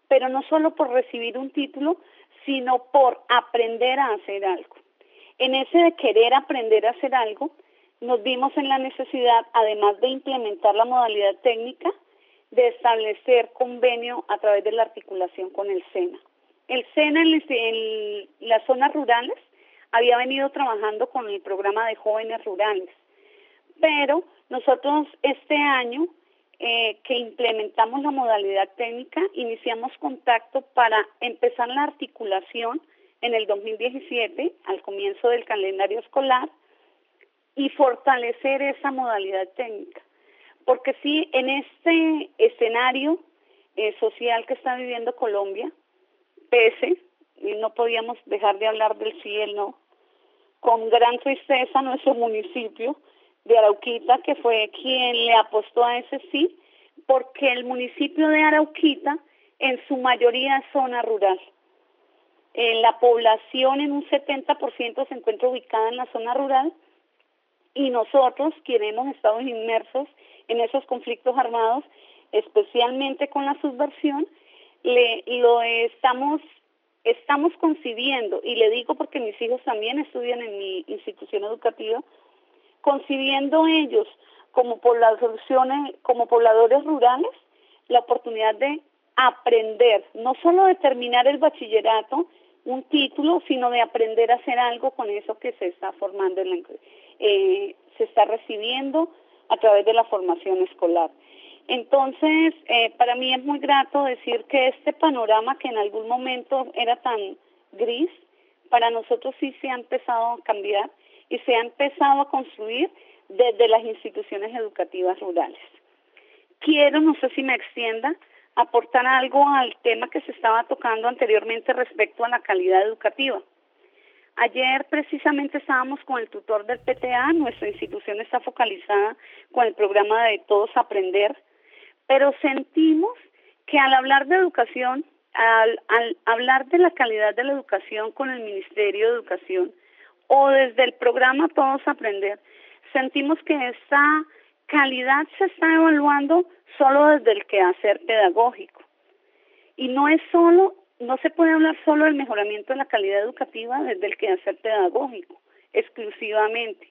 pero no solo por recibir un título, sino por aprender a hacer algo. En ese de querer aprender a hacer algo, nos vimos en la necesidad, además de implementar la modalidad técnica, de establecer convenio a través de la articulación con el SENA. El SENA en, las zonas rurales había venido trabajando con el programa de jóvenes rurales, pero nosotros este año eh, que implementamos la modalidad técnica, iniciamos contacto para empezar la articulación en el 2017, al comienzo del calendario escolar, y fortalecer esa modalidad técnica. Porque sí, en este escenario eh, social que está viviendo Colombia, pese, y no podíamos dejar de hablar del sí el no, con gran tristeza nuestro municipio de Arauquita, que fue quien le apostó a ese sí, porque el municipio de Arauquita en su mayoría es zona rural. En la población en un 70% se encuentra ubicada en la zona rural y nosotros, quienes hemos estado inmersos en esos conflictos armados, especialmente con la subversión, le, lo estamos, estamos concibiendo, y le digo porque mis hijos también estudian en mi institución educativa, concibiendo ellos como poblaciones, como pobladores rurales, la oportunidad de aprender, no solo de terminar el bachillerato, un título, sino de aprender a hacer algo con eso que se está formando, en la, eh, se está recibiendo a través de la formación escolar. Entonces, eh, para mí es muy grato decir que este panorama que en algún momento era tan gris, para nosotros sí se ha empezado a cambiar y se ha empezado a construir desde las instituciones educativas rurales. Quiero, no sé si me extienda, aportar algo al tema que se estaba tocando anteriormente respecto a la calidad educativa. Ayer precisamente estábamos con el tutor del PTA, nuestra institución está focalizada con el programa de Todos Aprender, pero sentimos que al hablar de educación, al, al hablar de la calidad de la educación con el Ministerio de Educación o desde el programa Todos Aprender, sentimos que esta calidad se está evaluando solo desde el quehacer pedagógico. Y no es solo, no se puede hablar solo del mejoramiento de la calidad educativa desde el quehacer pedagógico, exclusivamente.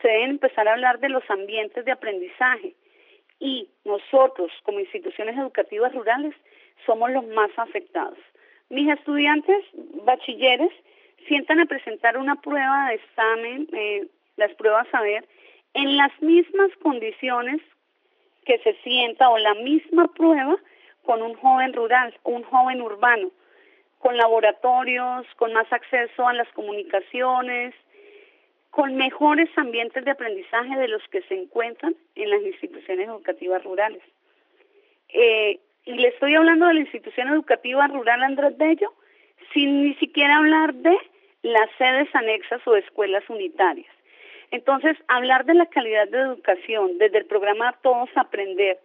Se debe empezar a hablar de los ambientes de aprendizaje. Y nosotros, como instituciones educativas rurales, somos los más afectados. Mis estudiantes bachilleres sientan a presentar una prueba de examen, eh, las pruebas a ver, en las mismas condiciones que se sienta o la misma prueba con un joven rural, un joven urbano, con laboratorios, con más acceso a las comunicaciones, con mejores ambientes de aprendizaje de los que se encuentran en las instituciones educativas rurales. Eh, y le estoy hablando de la institución educativa rural Andrés Bello, sin ni siquiera hablar de las sedes anexas o escuelas unitarias. Entonces, hablar de la calidad de educación desde el programa Todos Aprender,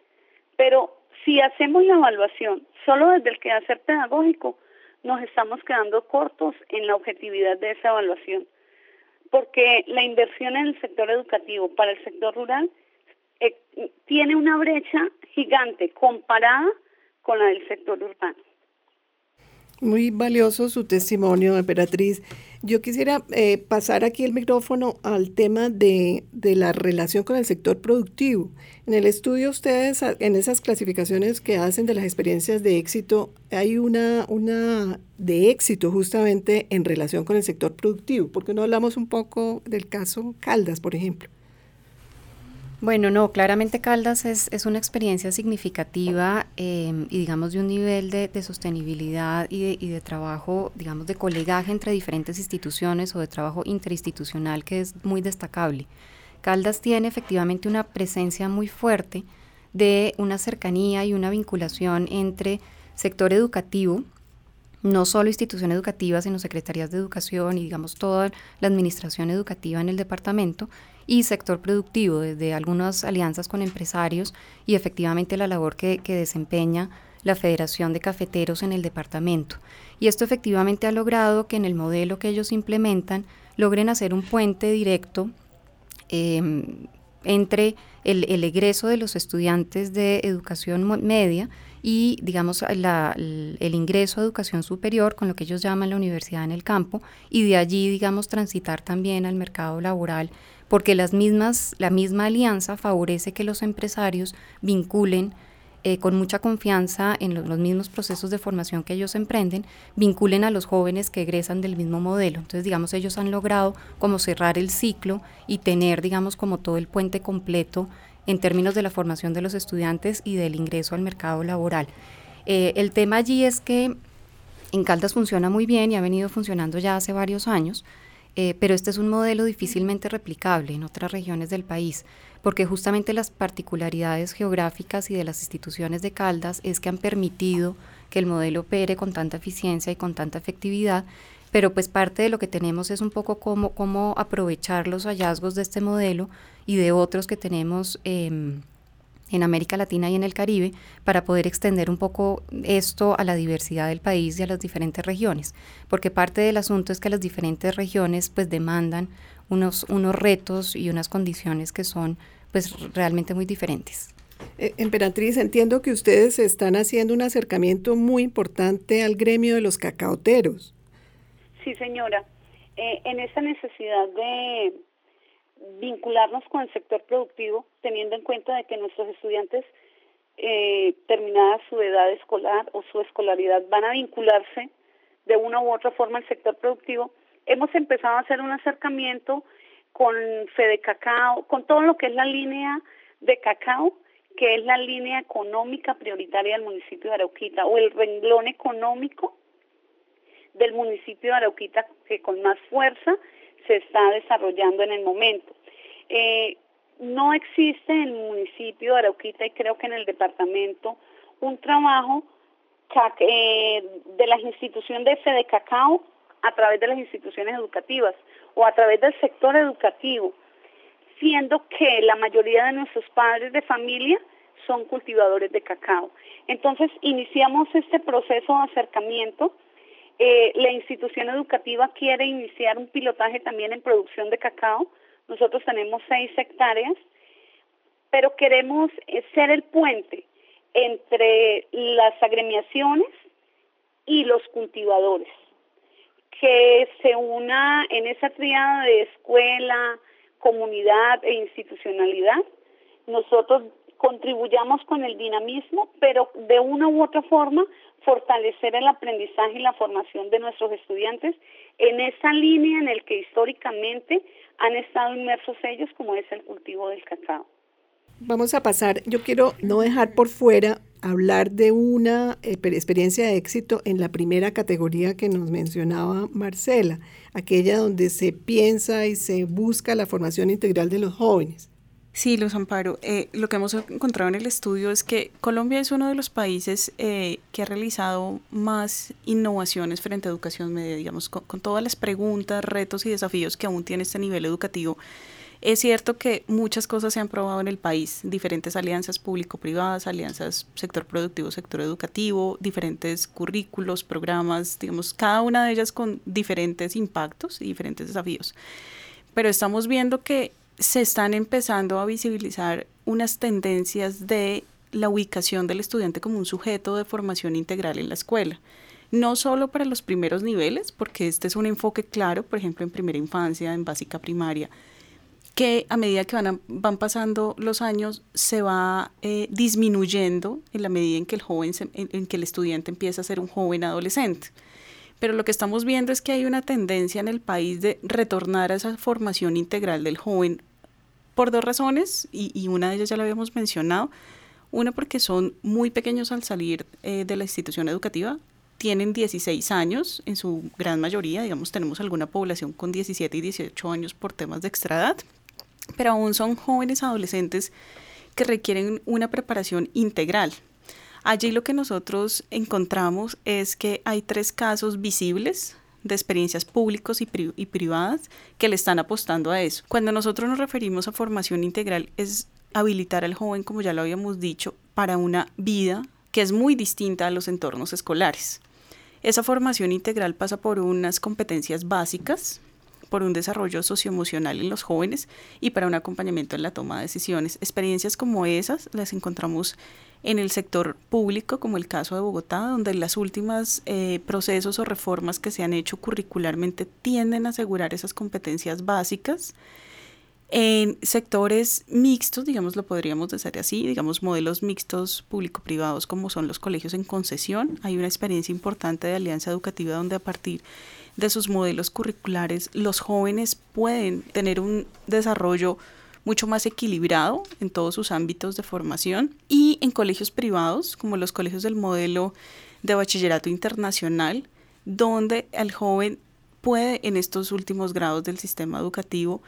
pero si hacemos la evaluación solo desde el quehacer pedagógico, nos estamos quedando cortos en la objetividad de esa evaluación, porque la inversión en el sector educativo para el sector rural eh, tiene una brecha gigante comparada con la del sector urbano. Muy valioso su testimonio, Emperatriz. Yo quisiera eh, pasar aquí el micrófono al tema de, de, la relación con el sector productivo. En el estudio ustedes, en esas clasificaciones que hacen de las experiencias de éxito, hay una, una de éxito justamente en relación con el sector productivo. ¿Por qué no hablamos un poco del caso Caldas, por ejemplo? Bueno, no, claramente Caldas es, es una experiencia significativa em, y digamos de un nivel de, sostenibilidad y de, y de, trabajo, digamos, de colegaje entre diferentes instituciones o de trabajo interinstitucional que es muy destacable. Caldas tiene efectivamente una presencia muy fuerte de una cercanía y una vinculación entre sector educativo, no solo institución educativa, sino secretarías de educación y digamos toda la administración educativa en el departamento, y sector productivo, desde algunas alianzas con empresarios y efectivamente la labor que, desempeña la Federación de Cafeteros en el departamento. Y esto efectivamente ha logrado que en el modelo que ellos implementan logren hacer un puente directo em, entre el, el, egreso de los estudiantes de educación media y, digamos, el, el ingreso a educación superior con lo que ellos llaman la universidad en el campo y de allí, digamos, transitar también al mercado laboral porque las mismas, la misma alianza favorece que los empresarios vinculen eh, con mucha confianza en los, mismos procesos de formación que ellos emprenden, vinculen a los jóvenes que egresan del mismo modelo. Entonces, digamos, ellos han logrado como cerrar el ciclo y tener, digamos, como todo el puente completo en términos de la formación de los estudiantes y del ingreso al mercado laboral. Eh, el tema allí es que en Caldas funciona muy bien y ha venido funcionando ya hace varios años. Eh, pero este es un modelo difícilmente replicable en otras regiones del país, porque justamente las particularidades geográficas y de las instituciones de Caldas es que han permitido que el modelo opere con tanta eficiencia y con tanta efectividad, pero pues parte de lo que tenemos es un poco cómo, cómo aprovechar los hallazgos de este modelo y de otros que tenemos. Eh, en América Latina y en el Caribe para poder extender un poco esto a la diversidad del país y a las diferentes regiones, porque parte del asunto es que las diferentes regiones pues demandan unos, unos retos y unas condiciones que son pues realmente muy diferentes. Eh, Emperatriz, entiendo que ustedes están haciendo un acercamiento muy importante al gremio de los cacaoteros. Sí, señora. Eh, en esa necesidad de vincularnos con el sector productivo, teniendo en cuenta de que nuestros estudiantes, eh, terminada su edad escolar o su escolaridad, van a vincularse de una u otra forma al sector productivo, hemos empezado a hacer un acercamiento con Fede Cacao, con todo lo que es la línea de cacao, que es la línea económica prioritaria del municipio de Arauquita, o el renglón económico del municipio de Arauquita que con más fuerza se está desarrollando en el momento. Eh, no existe en el municipio de Arauquita y creo que en el departamento un trabajo eh, de las instituciones de Cacao a través de las instituciones educativas o a través del sector educativo, siendo que la mayoría de nuestros padres de familia son cultivadores de cacao. Entonces iniciamos este proceso de acercamiento eh, la institución educativa quiere iniciar un pilotaje también en producción de cacao. Nosotros tenemos seis hectáreas, pero queremos eh, ser el puente entre las agremiaciones y los cultivadores, que se una en esa triada de escuela, comunidad e institucionalidad. Nosotros contribuyamos con el dinamismo, pero de una u otra forma fortalecer el aprendizaje y la formación de nuestros estudiantes en esa línea en el que históricamente han estado inmersos ellos, como es el cultivo del cacao. Vamos a pasar, yo quiero no dejar por fuera hablar de una eh, experiencia de éxito en la primera categoría que nos mencionaba Marcela, aquella donde se piensa y se busca la formación integral de los jóvenes. Sí, Luz Amparo, eh, lo que hemos encontrado en el estudio es que Colombia es uno de los países eh, que ha realizado más innovaciones frente a educación media, digamos, con, todas las preguntas, retos y desafíos que aún tiene este nivel educativo. Es cierto que muchas cosas se han probado en el país, diferentes alianzas público-privadas, alianzas sector productivo, sector educativo, diferentes currículos, programas, digamos, cada una de ellas con diferentes impactos y diferentes desafíos. Pero estamos viendo que se están empezando a visibilizar unas tendencias de la ubicación del estudiante como un sujeto de formación integral en la escuela. no solo para los primeros niveles, porque este es un enfoque claro, por ejemplo, en primera infancia, en básica primaria, que a medida que van, van pasando los años se va eh, disminuyendo en la medida en que el joven, en, que el estudiante empieza a ser un joven adolescente. Pero lo que estamos viendo es que hay una tendencia en el país de retornar a esa formación integral del joven por dos razones, y, una de ellas ya lo habíamos mencionado. Una porque son muy pequeños al salir eh, de la institución educativa, tienen 16 años en su gran mayoría, digamos tenemos alguna población con 17 y 18 años por temas de extradad, pero aún son jóvenes adolescentes que requieren una preparación integral. Allí lo que nosotros encontramos es que hay tres casos visibles de experiencias públicos y, y, privadas que le están apostando a eso. Cuando nosotros nos referimos a formación integral es habilitar al joven, como ya lo habíamos dicho, para una vida que es muy distinta a los entornos escolares. Esa formación integral pasa por unas competencias básicas, por un desarrollo socioemocional en los jóvenes y para un acompañamiento en la toma de decisiones. Experiencias como esas las encontramos en el sector público, como el caso de Bogotá, donde las últimas eh, procesos o reformas que se han hecho curricularmente tienden a asegurar esas competencias básicas en sectores mixtos, digamos, lo podríamos decir así, digamos, modelos mixtos público-privados como son los colegios en concesión. Hay una experiencia importante de alianza educativa donde a partir de sus modelos curriculares los jóvenes pueden tener un desarrollo mucho más equilibrado en todos sus ámbitos de formación y en colegios privados como los colegios del modelo de bachillerato internacional donde el joven puede en estos últimos grados del sistema educativo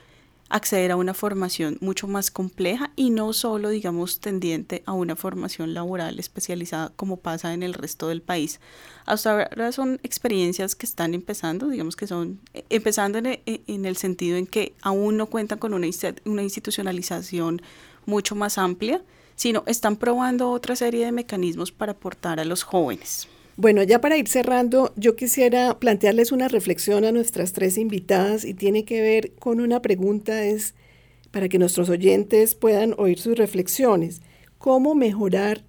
acceder a una formación mucho más compleja y no solo, digamos, tendiente a una formación laboral especializada como pasa en el resto del país. Hasta ahora son experiencias que están empezando, digamos que son eh, empezando en, en el sentido en que aún no cuentan con una, una institucionalización mucho más amplia, sino están probando otra serie de mecanismos para aportar a los jóvenes. Bueno, ya para ir cerrando, yo quisiera plantearles una reflexión a nuestras tres invitadas y tiene que ver con una pregunta, es para que nuestros oyentes puedan oír sus reflexiones. ¿Cómo mejorar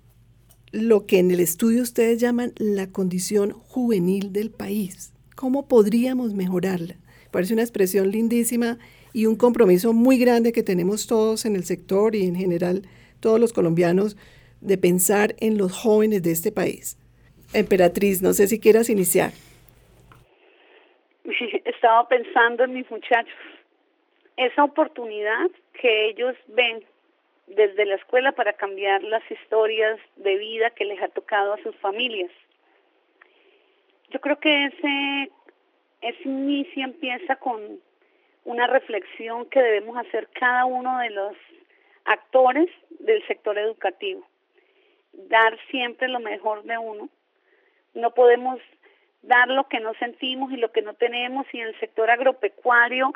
lo que en el estudio ustedes llaman la condición juvenil del país? ¿Cómo podríamos mejorarla? Parece una expresión lindísima y un compromiso muy grande que tenemos todos en el sector y en general todos los colombianos de pensar en los jóvenes de este país. Emperatriz, no sé si quieras iniciar. Estaba pensando en mis muchachos. Esa oportunidad que ellos ven desde la escuela para cambiar las historias de vida que les ha tocado a sus familias. Yo creo que ese, ese inicio empieza con una reflexión que debemos hacer cada uno de los actores del sector educativo. Dar siempre lo mejor de uno no podemos dar lo que no sentimos y lo que no tenemos y en el sector agropecuario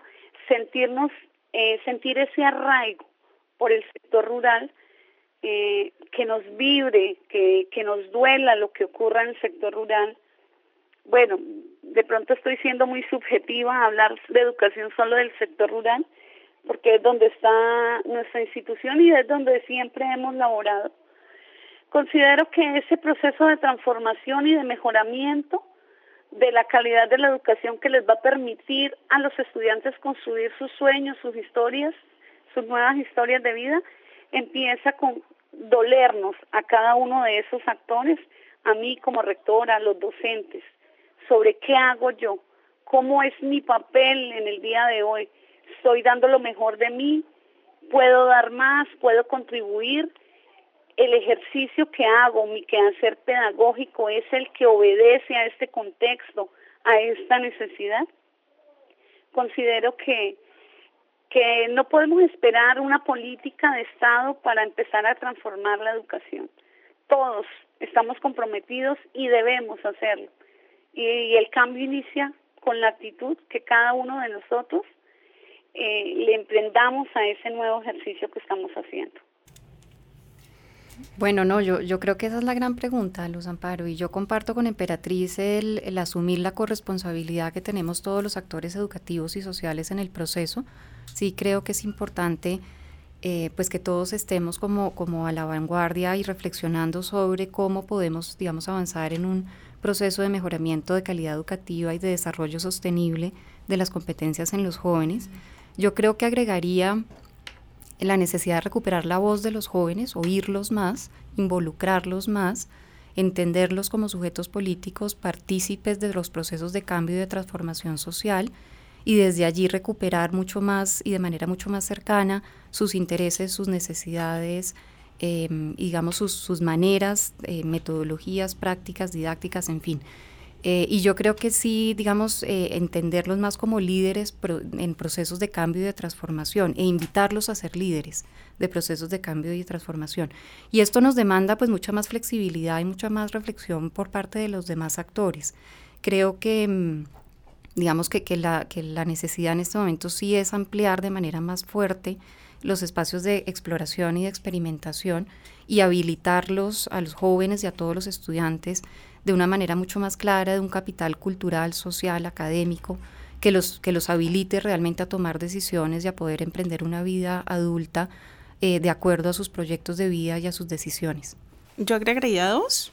sentirnos, eh, sentir ese arraigo por el sector rural, eh, que nos vibre, que, que nos duela lo que ocurra en el sector rural. Bueno, de pronto estoy siendo muy subjetiva a hablar de educación solo del sector rural, porque es donde está nuestra institución y es donde siempre hemos laborado Considero que ese proceso de transformación y de mejoramiento de la calidad de la educación que les va a permitir a los estudiantes construir sus sueños, sus historias, sus nuevas historias de vida, empieza con dolernos a cada uno de esos actores, a mí como rectora, a los docentes, sobre qué hago yo, cómo es mi papel en el día de hoy, estoy dando lo mejor de mí, puedo dar más, puedo contribuir, el ejercicio que hago, mi quehacer pedagógico, es el que obedece a este contexto, a esta necesidad. Considero que, que no podemos esperar una política de Estado para empezar a transformar la educación. Todos estamos comprometidos y debemos hacerlo. Y, el cambio inicia con la actitud que cada uno de nosotros eh, le emprendamos a ese nuevo ejercicio que estamos haciendo. Bueno, no, yo, yo creo que esa es la gran pregunta, Luz Amparo, y yo comparto con Emperatriz el, el, asumir la corresponsabilidad que tenemos todos los actores educativos y sociales en el proceso. Sí creo que es importante eh, pues que todos estemos como, como a la vanguardia y reflexionando sobre cómo podemos, digamos, avanzar en un proceso de mejoramiento de calidad educativa y de desarrollo sostenible de las competencias en los jóvenes. Yo creo que agregaría la necesidad de recuperar la voz de los jóvenes, oírlos más, involucrarlos más, entenderlos como sujetos políticos, partícipes de los procesos de cambio y de transformación social, y desde allí recuperar mucho más y de manera mucho más cercana sus intereses, sus necesidades, em, digamos sus, maneras, eh, metodologías, prácticas, didácticas, en fin. Eh, y yo creo que sí, digamos, eh, entenderlos más como líderes en procesos de cambio y de transformación e invitarlos a ser líderes de procesos de cambio y transformación. Y esto nos demanda pues mucha más flexibilidad y mucha más reflexión por parte de los demás actores. Creo que... Mm, digamos que, que, la, que la necesidad en este momento sí es ampliar de manera más fuerte los espacios de exploración y de experimentación y habilitarlos a los jóvenes y a todos los estudiantes de una manera mucho más clara, de un capital cultural, social, académico, que los, que los habilite realmente a tomar decisiones y a poder emprender una vida adulta eh, de acuerdo a sus proyectos de vida y a sus decisiones. Yo agregaría dos,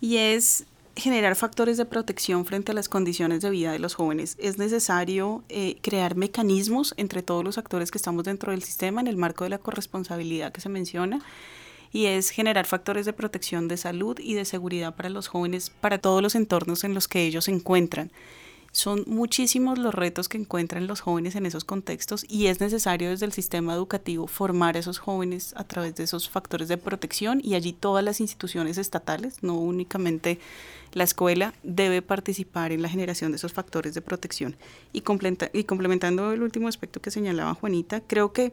y es generar factores de protección frente a las condiciones de vida de los jóvenes. Es necesario eh, crear mecanismos entre todos los actores que estamos dentro del sistema en el marco de la corresponsabilidad que se menciona y es generar factores de protección de salud y de seguridad para los jóvenes, para todos los entornos en los que ellos se encuentran. Son muchísimos los retos que encuentran los jóvenes en esos contextos y es necesario desde el sistema educativo formar a esos jóvenes a través de esos factores de protección y allí todas las instituciones estatales, no únicamente la escuela, debe participar en la generación de esos factores de protección. Y, y complementando el último aspecto que señalaba Juanita, creo que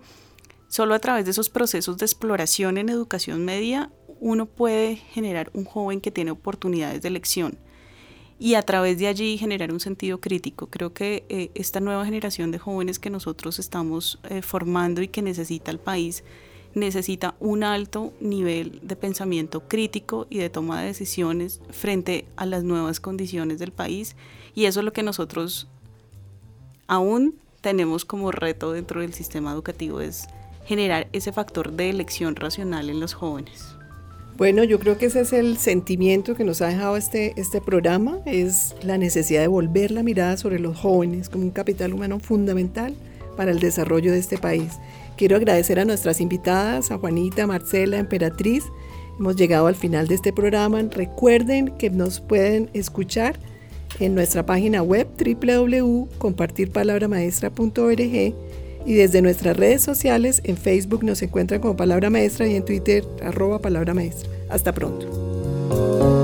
solo a través de esos procesos de exploración en educación media uno puede generar un joven que tiene oportunidades de elección y a través de allí generar un sentido crítico. Creo que eh, esta nueva generación de jóvenes que nosotros estamos eh, formando y que necesita el país necesita un alto nivel de pensamiento crítico y de toma de decisiones frente a las nuevas condiciones del país y eso es lo que nosotros aún tenemos como reto dentro del sistema educativo es generar ese factor de elección racional en los jóvenes. Bueno, yo creo que ese es el sentimiento que nos ha dejado este, este programa, es la necesidad de volver la mirada sobre los jóvenes como un capital humano fundamental para el desarrollo de este país. Quiero agradecer a nuestras invitadas, a Juanita, Marcela, Emperatriz. Hemos llegado al final de este programa. Recuerden que nos pueden escuchar en nuestra página web www.compartirpalabramaestra.org y desde nuestras redes sociales en Facebook nos encuentran como Palabra Maestra y en Twitter arroba Palabra Maestra. Hasta pronto.